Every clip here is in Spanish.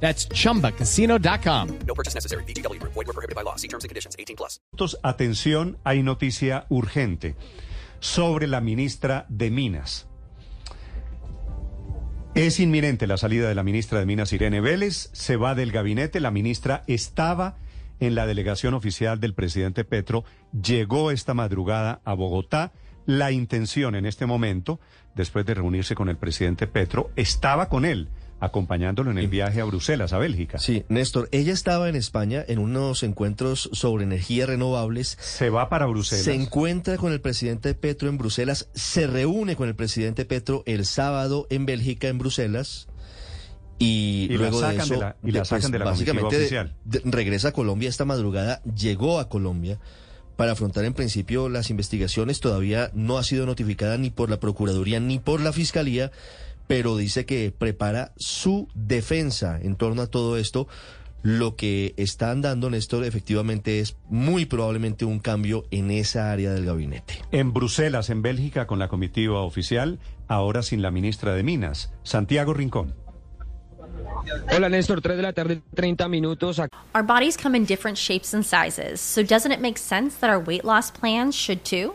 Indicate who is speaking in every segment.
Speaker 1: That's chumbacasino.com.
Speaker 2: No purchase necessary. BGW. Void were prohibited by law. See terms and conditions. 18 plus.
Speaker 3: Atención, hay noticia urgente sobre la ministra de Minas. Es inminente la salida de la ministra de Minas, Irene Vélez. Se va del gabinete. La ministra estaba en la delegación oficial del presidente Petro. Llegó esta madrugada a Bogotá. La intención en este momento, después de reunirse con el presidente Petro, estaba con él acompañándolo en el viaje a Bruselas, a Bélgica.
Speaker 4: Sí, Néstor, ella estaba en España en unos encuentros sobre energías renovables.
Speaker 3: Se va para Bruselas.
Speaker 4: Se encuentra con el presidente Petro en Bruselas, se reúne con el presidente Petro el sábado en Bélgica, en Bruselas. Y, luego
Speaker 3: la
Speaker 4: de
Speaker 3: sacan
Speaker 4: eso,
Speaker 3: de la- y la
Speaker 4: pues,
Speaker 3: sacan de la
Speaker 4: básicamente
Speaker 3: oficial.
Speaker 4: de- regresa a Colombia esta madrugada, llegó a Colombia para afrontar en principio las investigaciones. Todavía no ha sido notificada ni por la Procuraduría ni por la Fiscalía, pero dice que prepara su defensa en torno a todo esto. Lo que están dando, Néstor, efectivamente es muy probablemente un cambio en esa área del gabinete.
Speaker 3: En Bruselas, en Bélgica, con la comitiva oficial, ahora sin la ministra de Minas, Santiago Rincón.
Speaker 5: Hola Néstor, 3 de la tarde, 30 minutos.
Speaker 6: Our bodies come in different shapes and sizes, so doesn't it make sense that our weight loss plans should too?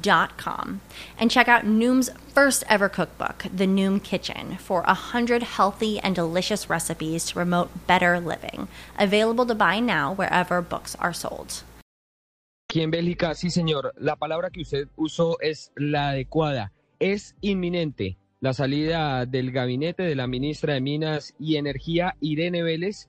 Speaker 6: dot com and check out Noom's first ever cookbook, The Noom Kitchen, for a hundred healthy and delicious recipes to promote better living. Available to buy now wherever books are sold.
Speaker 5: Aquí en Bélgica, sí señor, la palabra que usted usó es la adecuada. Es inminente la salida del gabinete de la ministra de Minas y Energía, Irene Vélez.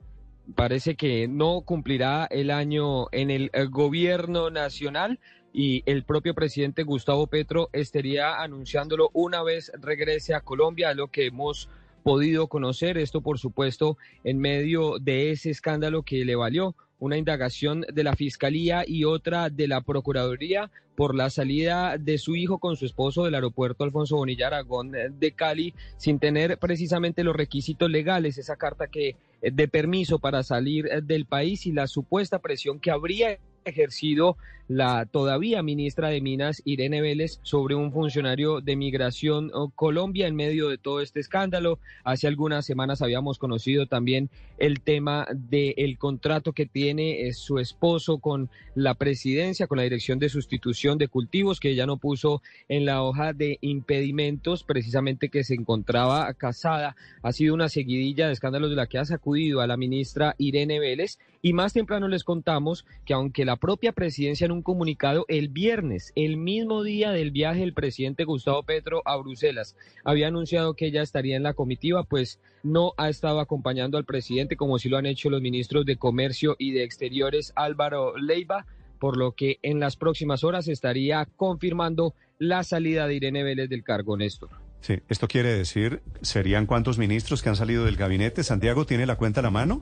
Speaker 5: Parece que no cumplirá el año en el gobierno nacional y el propio presidente Gustavo Petro estaría anunciándolo una vez regrese a Colombia, lo que hemos podido conocer. Esto, por supuesto, en medio de ese escándalo que le valió una indagación de la Fiscalía y otra de la Procuraduría por la salida de su hijo con su esposo del aeropuerto Alfonso Bonilla Aragón eh, de Cali sin tener precisamente los requisitos legales, esa carta que eh, de permiso para salir eh, del país y la supuesta presión que habría ejercido la todavía ministra de Minas, Irene Vélez, sobre un funcionario de Migración oh, Colombia en medio de todo este escándalo. Hace algunas semanas habíamos conocido también el tema del contrato que tiene eh, su esposo con la presidencia, con la Dirección de Sustitución de Cultivos, que ella no puso en la hoja de impedimentos, precisamente que se encontraba casada. Ha sido una seguidilla de escándalos de la que ha sacudido a la ministra Irene Vélez. Y más temprano les contamos que aunque la propia presidencia en un comunicado el viernes, el mismo día del viaje del presidente Gustavo Petro a Bruselas, había anunciado que ella estaría en la comitiva, pues no ha estado acompañando al presidente como si lo han hecho los ministros de Comercio y de Exteriores Álvaro Leiva, por lo que en las próximas horas estaría confirmando la salida de Irene Vélez del cargo, Néstor.
Speaker 3: Sí, esto quiere decir, ¿serían cuántos ministros que han salido del gabinete? Santiago, ¿tiene la cuenta a la mano?